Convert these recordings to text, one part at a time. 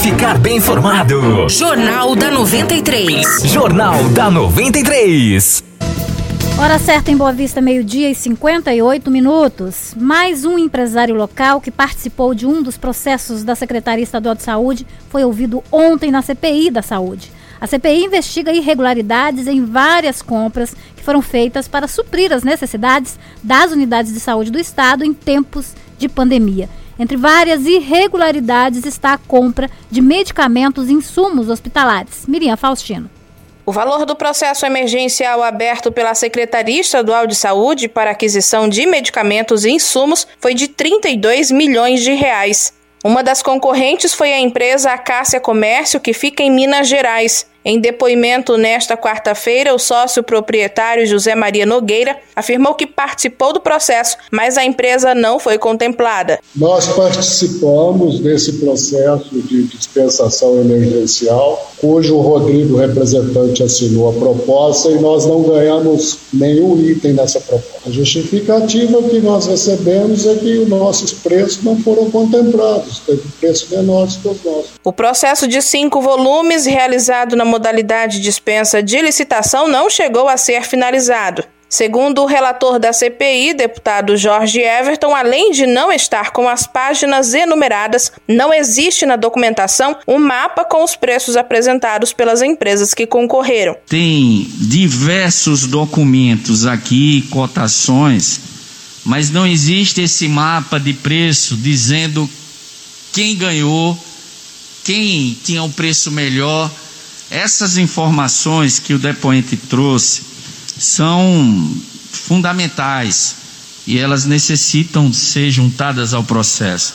ficar bem informado. Jornal da 93. Jornal da 93. Hora certa em Boa Vista, meio-dia e 58 minutos. Mais um empresário local que participou de um dos processos da Secretaria Estadual de Saúde foi ouvido ontem na CPI da Saúde. A CPI investiga irregularidades em várias compras que foram feitas para suprir as necessidades das unidades de saúde do Estado em tempos de pandemia. Entre várias irregularidades está a compra de medicamentos e insumos hospitalares. Miriam Faustino. O valor do processo emergencial aberto pela Secretaria Estadual de Saúde para aquisição de medicamentos e insumos foi de 32 milhões de reais. Uma das concorrentes foi a empresa Acácia Comércio, que fica em Minas Gerais. Em depoimento nesta quarta-feira, o sócio proprietário José Maria Nogueira afirmou que participou do processo, mas a empresa não foi contemplada. Nós participamos desse processo de dispensação emergencial, cujo Rodrigo, representante, assinou a proposta e nós não ganhamos nenhum item nessa proposta. A justificativa que nós recebemos é que os nossos preços não foram contemplados, teve preços menores que os nossos. O processo de cinco volumes, realizado na modalidade dispensa de licitação não chegou a ser finalizado. Segundo o relator da CPI, deputado Jorge Everton, além de não estar com as páginas enumeradas, não existe na documentação um mapa com os preços apresentados pelas empresas que concorreram. Tem diversos documentos aqui, cotações, mas não existe esse mapa de preço dizendo quem ganhou, quem tinha um preço melhor essas informações que o depoente trouxe são fundamentais e elas necessitam ser juntadas ao processo.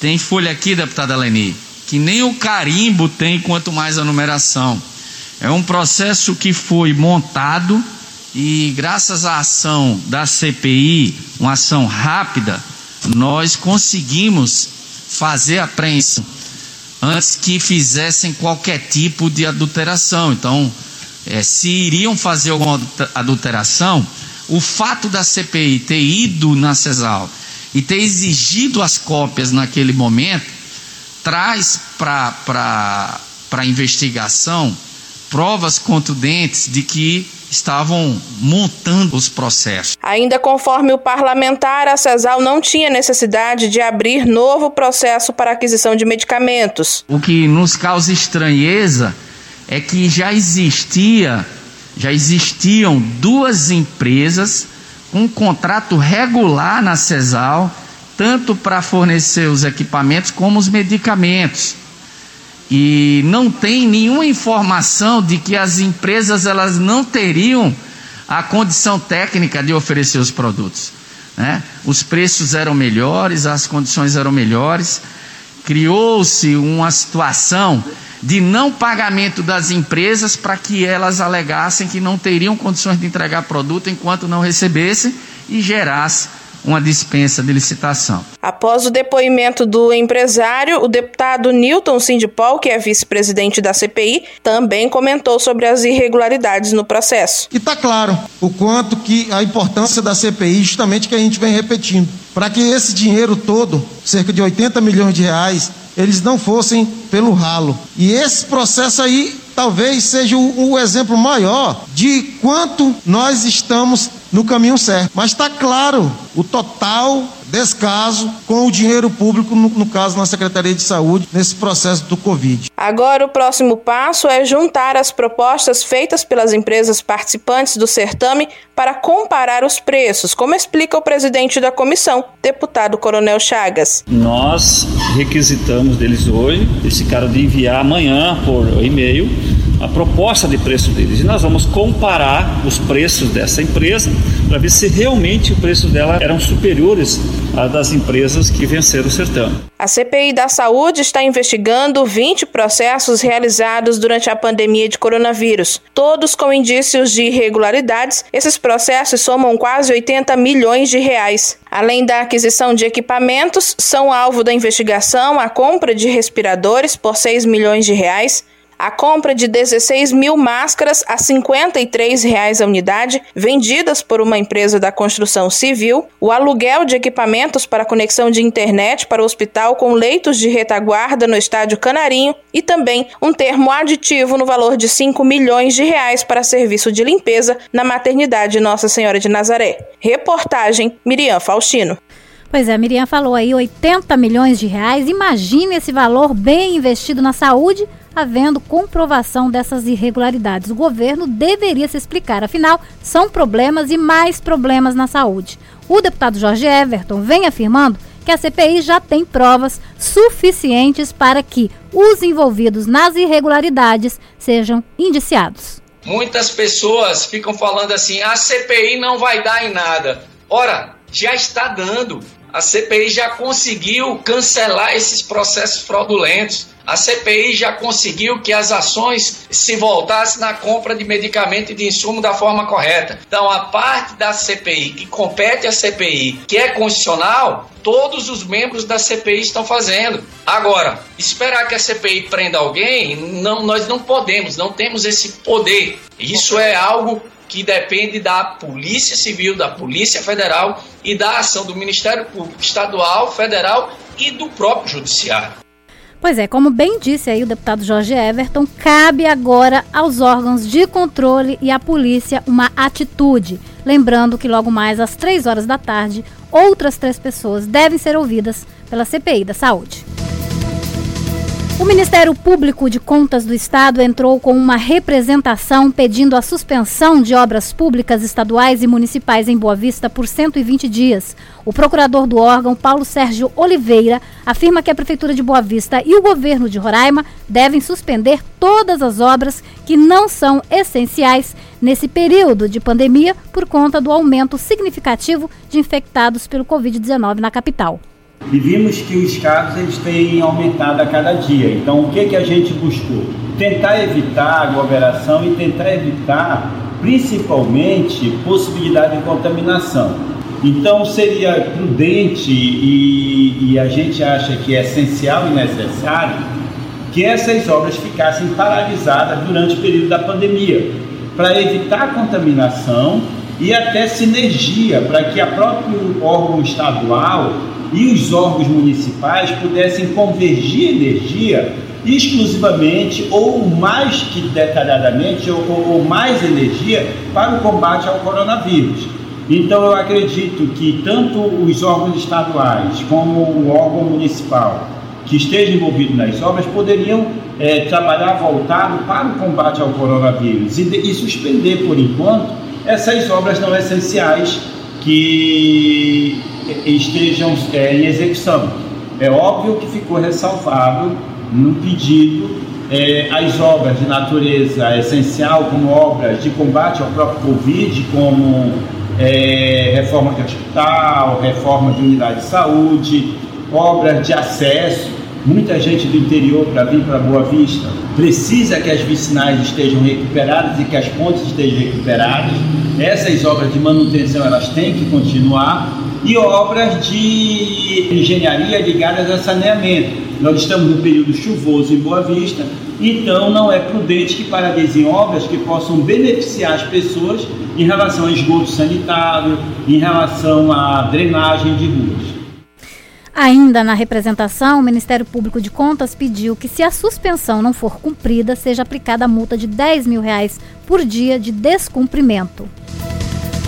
Tem folha aqui, deputada Leni, que nem o carimbo tem, quanto mais a numeração. É um processo que foi montado e, graças à ação da CPI, uma ação rápida, nós conseguimos fazer a apreensão antes que fizessem qualquer tipo de adulteração. Então, é, se iriam fazer alguma adulteração, o fato da CPI ter ido na CESAL e ter exigido as cópias naquele momento, traz para a investigação provas contundentes de que estavam montando os processos. Ainda conforme o parlamentar, a CESAL não tinha necessidade de abrir novo processo para aquisição de medicamentos. O que nos causa estranheza é que já existia, já existiam duas empresas com um contrato regular na CESAL, tanto para fornecer os equipamentos como os medicamentos e não tem nenhuma informação de que as empresas elas não teriam a condição técnica de oferecer os produtos. Né? Os preços eram melhores, as condições eram melhores, criou-se uma situação de não pagamento das empresas para que elas alegassem que não teriam condições de entregar produto enquanto não recebessem e gerasse uma dispensa de licitação. Após o depoimento do empresário, o deputado Newton Sindipol, que é vice-presidente da CPI, também comentou sobre as irregularidades no processo. E está claro o quanto que a importância da CPI, justamente que a gente vem repetindo, para que esse dinheiro todo, cerca de 80 milhões de reais, eles não fossem pelo ralo. E esse processo aí talvez seja o, o exemplo maior de quanto nós estamos no caminho certo. Mas está claro o total descaso com o dinheiro público, no, no, caso na Secretaria de Saúde, nesse processo do Covid. Agora, o próximo passo é juntar as propostas feitas pelas empresas participantes do certame para comparar os preços, como explica o presidente da comissão, deputado Coronel Chagas. Nós requisitamos deles hoje, eles ficaram de enviar amanhã por e-mail a proposta de preço deles. E nós vamos comparar os preços dessa empresa para ver se realmente o preço dela eram superiores a das empresas que venceram o certame. A CPI da Saúde está investigando 20 processos realizados durante a pandemia de coronavírus, todos com indícios de irregularidades. Esses processos somam quase 80 milhões de reais. Além da aquisição de equipamentos, são alvo da investigação a compra de respiradores por 6 milhões de reais, a compra de 16 mil máscaras a 53 reais a unidade, vendidas por uma empresa da construção civil, o aluguel de equipamentos para conexão de internet para o hospital com leitos de retaguarda no estádio Canarinho e também um termo aditivo no valor de 5 milhões de reais para serviço de limpeza na maternidade Nossa Senhora de Nazaré. Reportagem Miriam Faustino. Pois é, a Miriam falou aí 80 milhões de reais. Imagine esse valor bem investido na saúde havendo comprovação dessas irregularidades. O governo deveria se explicar, afinal, são problemas e mais problemas na saúde. O deputado Jorge Everton vem afirmando que a CPI já tem provas suficientes para que os envolvidos nas irregularidades sejam indiciados. Muitas pessoas ficam falando assim: a CPI não vai dar em nada. Ora, já está dando. A CPI já conseguiu cancelar esses processos fraudulentos. A CPI já conseguiu que as ações se voltassem na compra de medicamento e de insumo da forma correta. Então, a parte da CPI que compete à CPI, que é constitucional, todos os membros da CPI estão fazendo. Agora, esperar que a CPI prenda alguém, não, nós não podemos, não temos esse poder. Isso é algo que depende da Polícia Civil, da Polícia Federal e da ação do Ministério Público Estadual, Federal e do próprio Judiciário. Pois é, como bem disse aí o deputado Jorge Everton, cabe agora aos órgãos de controle e à polícia uma atitude. Lembrando que logo mais às três horas da tarde, outras três pessoas devem ser ouvidas pela CPI da Saúde. O Ministério Público de Contas do Estado entrou com uma representação pedindo a suspensão de obras públicas estaduais e municipais em Boa Vista por 120 dias. O procurador do órgão, Paulo Sérgio Oliveira, afirma que a Prefeitura de Boa Vista e o governo de Roraima devem suspender todas as obras que não são essenciais nesse período de pandemia por conta do aumento significativo de infectados pelo Covid-19 na capital e vimos que os casos eles têm aumentado a cada dia. Então, o que, que a gente buscou? Tentar evitar aglomeração e tentar evitar, principalmente, possibilidade de contaminação. Então, seria prudente e, e a gente acha que é essencial e necessário que essas obras ficassem paralisadas durante o período da pandemia, para evitar a contaminação e até sinergia, para que a próprio órgão estadual e os órgãos municipais pudessem convergir energia exclusivamente ou mais que detalhadamente ou, ou, mais energia para o combate ao coronavírus. Então eu acredito que tanto os órgãos estaduais como o órgão municipal que esteja envolvido nas obras poderiam é, trabalhar voltado para o combate ao coronavírus e, e suspender por enquanto essas obras não essenciais que estejam é, em execução. É óbvio que ficou ressalvado no pedido é, as obras de natureza essencial, como obras de combate ao próprio Covid, como é, reforma de hospital, reforma de unidade de saúde, obras de acesso. Muita gente do interior para vir para Boa Vista precisa que as vicinais estejam recuperadas e que as pontes estejam recuperadas. Essas obras de manutenção elas têm que continuar e obras de engenharia ligadas a saneamento. Nós estamos no período chuvoso em Boa Vista, então não é prudente que paralisem obras que possam beneficiar as pessoas em relação a esgoto sanitário, em relação à drenagem de ruas. Ainda na representação, o Ministério Público de Contas pediu que, se a suspensão não for cumprida, seja aplicada a multa de 10 mil reais por dia de descumprimento.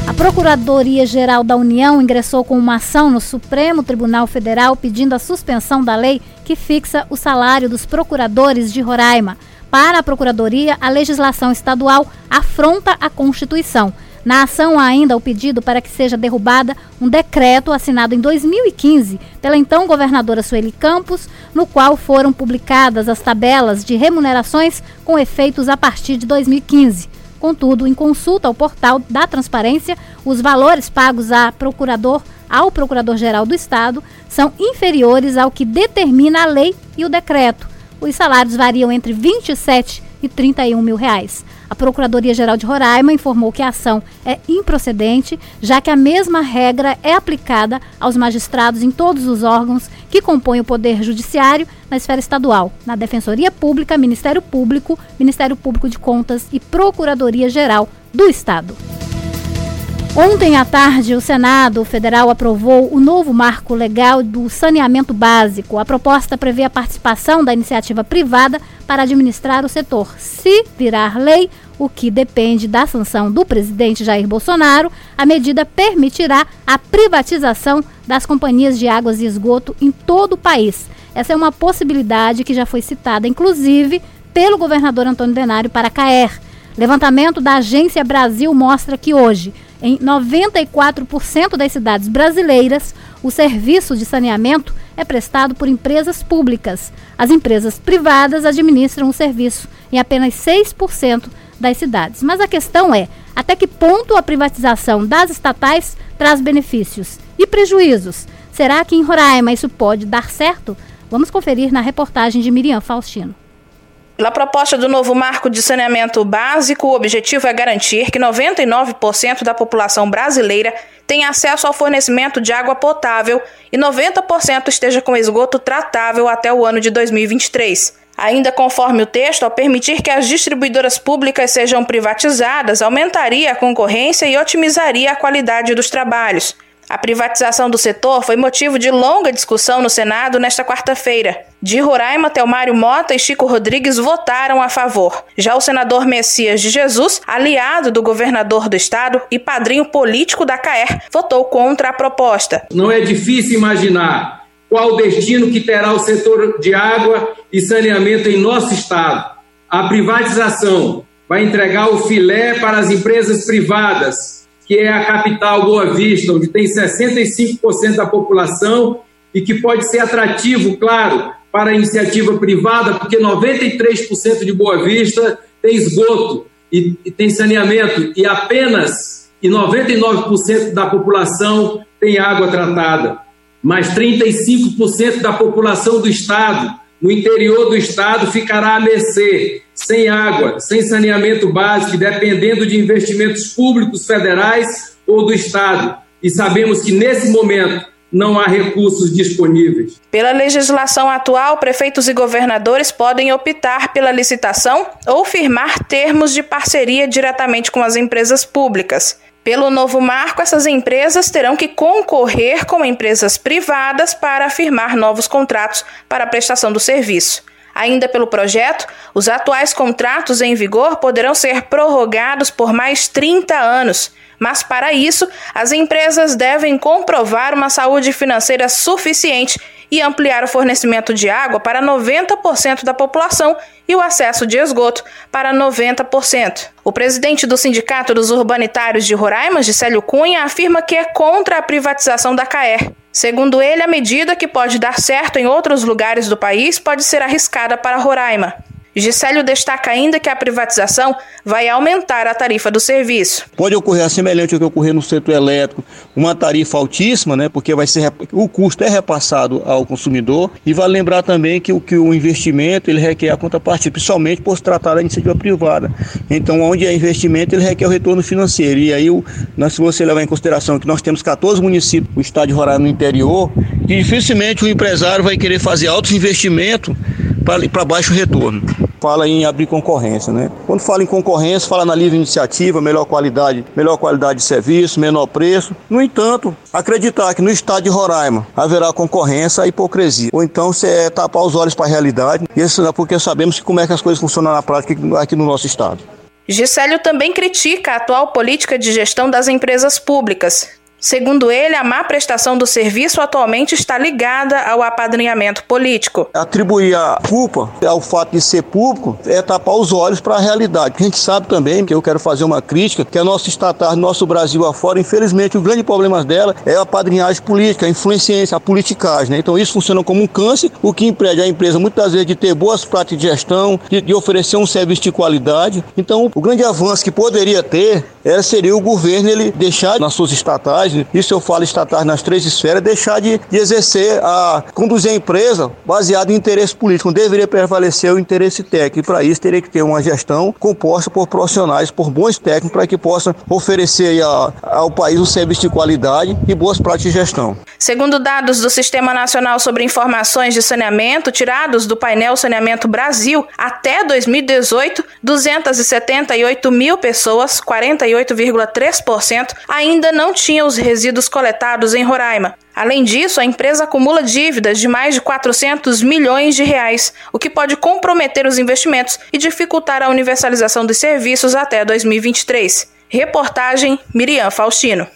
A Procuradoria-Geral da União ingressou com uma ação no Supremo Tribunal Federal pedindo a suspensão da lei que fixa o salário dos procuradores de Roraima. Para a Procuradoria, a legislação estadual afronta a Constituição. Na ação há ainda o pedido para que seja derrubada um decreto assinado em 2015 pela então governadora Sueli Campos, no qual foram publicadas as tabelas de remunerações com efeitos a partir de 2015. Contudo, em consulta ao portal da Transparência, os valores pagos a procurador, ao Procurador-Geral do Estado são inferiores ao que determina a lei e o decreto. Os salários variam entre 27 e 31 mil reais. A Procuradoria-Geral de Roraima informou que a ação é improcedente, já que a mesma regra é aplicada aos magistrados em todos os órgãos que compõem o Poder Judiciário na esfera estadual, na Defensoria Pública, Ministério Público, Ministério Público de Contas e Procuradoria-Geral do Estado. Ontem à tarde, o Senado Federal aprovou o novo marco legal do saneamento básico. A proposta prevê a participação da iniciativa privada para administrar o setor. Se virar lei, o que depende da sanção do presidente Jair Bolsonaro, a medida permitirá a privatização das companhias de águas e esgoto em todo o país. Essa é uma possibilidade que já foi citada, inclusive, pelo governador Antônio Denário para Caer. Levantamento da Agência Brasil mostra que hoje em 94% das cidades brasileiras, o serviço de saneamento é prestado por empresas públicas. As empresas privadas administram o serviço em apenas 6% das cidades. Mas a questão é: até que ponto a privatização das estatais traz benefícios e prejuízos? Será que em Roraima isso pode dar certo? Vamos conferir na reportagem de Miriam Faustino. Pela proposta do novo marco de saneamento básico, o objetivo é garantir que 99% da população brasileira tenha acesso ao fornecimento de água potável e 90% esteja com esgoto tratável até o ano de 2023. Ainda conforme o texto, ao permitir que as distribuidoras públicas sejam privatizadas, aumentaria a concorrência e otimizaria a qualidade dos trabalhos. A privatização do setor foi motivo de longa discussão no Senado nesta quarta-feira. De Roraima, Telmário Mota e Chico Rodrigues votaram a favor. Já o senador Messias de Jesus, aliado do governador do estado e padrinho político da CAER, votou contra a proposta. Não é difícil imaginar qual destino que terá o setor de água e saneamento em nosso estado. A privatização vai entregar o filé para as empresas privadas que é a capital Boa Vista, onde tem 65% da população e que pode ser atrativo, claro, para a iniciativa privada, porque 93% de Boa Vista tem esgoto e, e tem saneamento e apenas e 99% da população tem água tratada. Mas 35% da população do estado, no interior do estado, ficará à mercê sem água, sem saneamento básico, dependendo de investimentos públicos federais ou do Estado. E sabemos que nesse momento não há recursos disponíveis. Pela legislação atual, prefeitos e governadores podem optar pela licitação ou firmar termos de parceria diretamente com as empresas públicas. Pelo novo marco, essas empresas terão que concorrer com empresas privadas para firmar novos contratos para a prestação do serviço. Ainda pelo projeto, os atuais contratos em vigor poderão ser prorrogados por mais 30 anos. Mas para isso, as empresas devem comprovar uma saúde financeira suficiente e ampliar o fornecimento de água para 90% da população e o acesso de esgoto para 90%. O presidente do Sindicato dos Urbanitários de Roraima, Gisélio Cunha, afirma que é contra a privatização da CAER. Segundo ele, a medida que pode dar certo em outros lugares do país pode ser arriscada para Roraima. Gisélio destaca ainda que a privatização vai aumentar a tarifa do serviço. Pode ocorrer semelhante ao que ocorrer no setor elétrico, uma tarifa altíssima, né, porque vai ser o custo é repassado ao consumidor e vale lembrar também que o que o investimento ele requer a contrapartida, principalmente por se tratar da iniciativa privada. Então, onde é investimento, ele requer o retorno financeiro. E aí, o, se você levar em consideração que nós temos 14 municípios, o estado de Roraima no interior, dificilmente o empresário vai querer fazer altos investimentos para baixo retorno fala em abrir concorrência, né? Quando fala em concorrência, fala na livre iniciativa, melhor qualidade, melhor qualidade de serviço, menor preço. No entanto, acreditar que no estado de Roraima haverá concorrência é hipocrisia. Ou então você é tapar os olhos para a realidade, isso é porque sabemos como é que as coisas funcionam na prática aqui no nosso estado. Gisélio também critica a atual política de gestão das empresas públicas, Segundo ele, a má prestação do serviço atualmente está ligada ao apadrinhamento político. Atribuir a culpa ao fato de ser público é tapar os olhos para a realidade. A gente sabe também que eu quero fazer uma crítica que a nossa estatal, nosso Brasil afora, infelizmente, o grande problema dela é a padrinhagem política, a influência, a politicagem. Né? Então isso funciona como um câncer, o que impede a empresa muitas vezes de ter boas práticas de gestão, de, de oferecer um serviço de qualidade. Então o grande avanço que poderia ter é, seria o governo ele deixar nas suas estatais isso eu falo estatais nas três esferas, deixar de, de exercer, a conduzir a empresa baseado em interesse político. Não deveria prevalecer o interesse técnico. E para isso teria que ter uma gestão composta por profissionais, por bons técnicos, para que possam oferecer a, ao país um serviço de qualidade e boas práticas de gestão. Segundo dados do Sistema Nacional sobre Informações de Saneamento, tirados do painel Saneamento Brasil, até 2018, 278 mil pessoas, 48,3%, ainda não tinham os resíduos coletados em Roraima. Além disso, a empresa acumula dívidas de mais de 400 milhões de reais, o que pode comprometer os investimentos e dificultar a universalização dos serviços até 2023. Reportagem Miriam Faustino.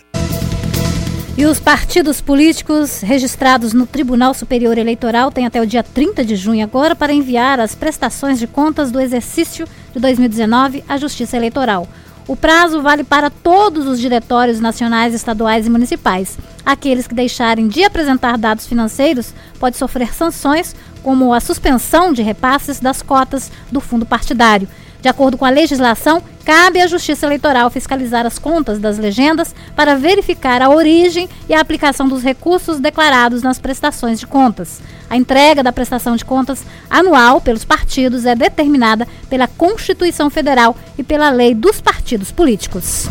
E os partidos políticos registrados no Tribunal Superior Eleitoral têm até o dia 30 de junho agora para enviar as prestações de contas do exercício de 2019 à Justiça Eleitoral. O prazo vale para todos os diretórios nacionais, estaduais e municipais. Aqueles que deixarem de apresentar dados financeiros podem sofrer sanções, como a suspensão de repasses das cotas do fundo partidário. De acordo com a legislação, cabe à Justiça Eleitoral fiscalizar as contas das legendas para verificar a origem e a aplicação dos recursos declarados nas prestações de contas. A entrega da prestação de contas anual pelos partidos é determinada pela Constituição Federal e pela Lei dos Partidos Políticos.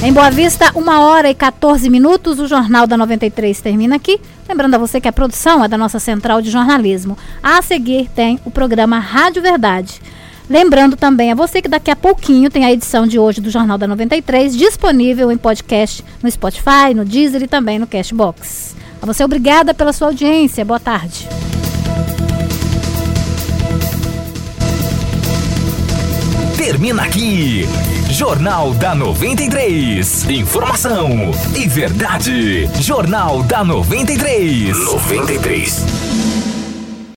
Em Boa Vista, uma hora e 14 minutos, o Jornal da 93 termina aqui. Lembrando a você que a produção é da nossa central de jornalismo. A seguir tem o programa Rádio Verdade. Lembrando também a você que daqui a pouquinho tem a edição de hoje do Jornal da 93 disponível em podcast no Spotify, no Deezer e também no Cashbox. A você obrigada pela sua audiência. Boa tarde. Termina aqui. Jornal da 93. Informação e verdade. Jornal da 93. 93.